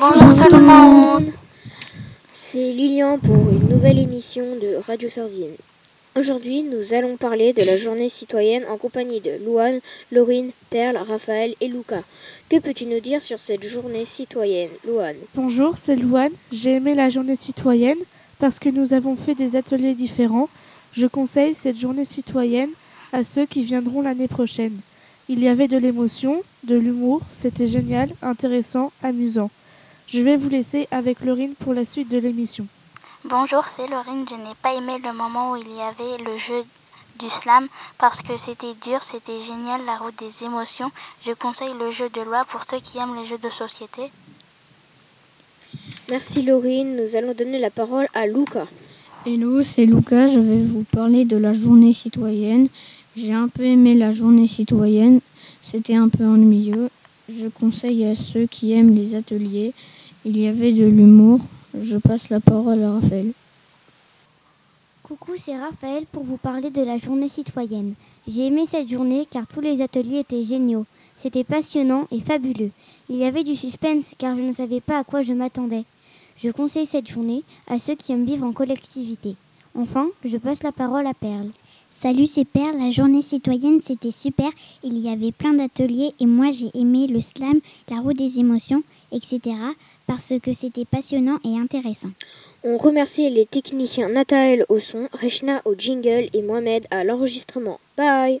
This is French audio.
Bonjour, tout le monde. C'est Lilian pour une nouvelle émission de Radio Sardine. Aujourd'hui, nous allons parler de la journée citoyenne en compagnie de Louane, Laurine, Perle, Raphaël et Lucas. Que peux-tu nous dire sur cette journée citoyenne, Louane? Bonjour, c'est Louane. J'ai aimé la journée citoyenne parce que nous avons fait des ateliers différents. Je conseille cette journée citoyenne à ceux qui viendront l'année prochaine. Il y avait de l'émotion, de l'humour, c'était génial, intéressant, amusant. Je vais vous laisser avec Laurine pour la suite de l'émission. Bonjour, c'est Laurine. Je n'ai pas aimé le moment où il y avait le jeu du slam parce que c'était dur, c'était génial, la route des émotions. Je conseille le jeu de loi pour ceux qui aiment les jeux de société. Merci Laurine. Nous allons donner la parole à Luca. Hello, c'est Lucas. Je vais vous parler de la journée citoyenne. J'ai un peu aimé la journée citoyenne. C'était un peu ennuyeux. Je conseille à ceux qui aiment les ateliers. Il y avait de l'humour. Je passe la parole à Raphaël. Coucou, c'est Raphaël pour vous parler de la journée citoyenne. J'ai aimé cette journée car tous les ateliers étaient géniaux. C'était passionnant et fabuleux. Il y avait du suspense car je ne savais pas à quoi je m'attendais. Je conseille cette journée à ceux qui aiment vivre en collectivité. Enfin, je passe la parole à Perle. Salut, c'est Perle. La journée citoyenne, c'était super. Il y avait plein d'ateliers et moi, j'ai aimé le slam, la roue des émotions, etc. parce que c'était passionnant et intéressant. On remercie les techniciens Nathaël au son, Rechna au jingle et Mohamed à l'enregistrement. Bye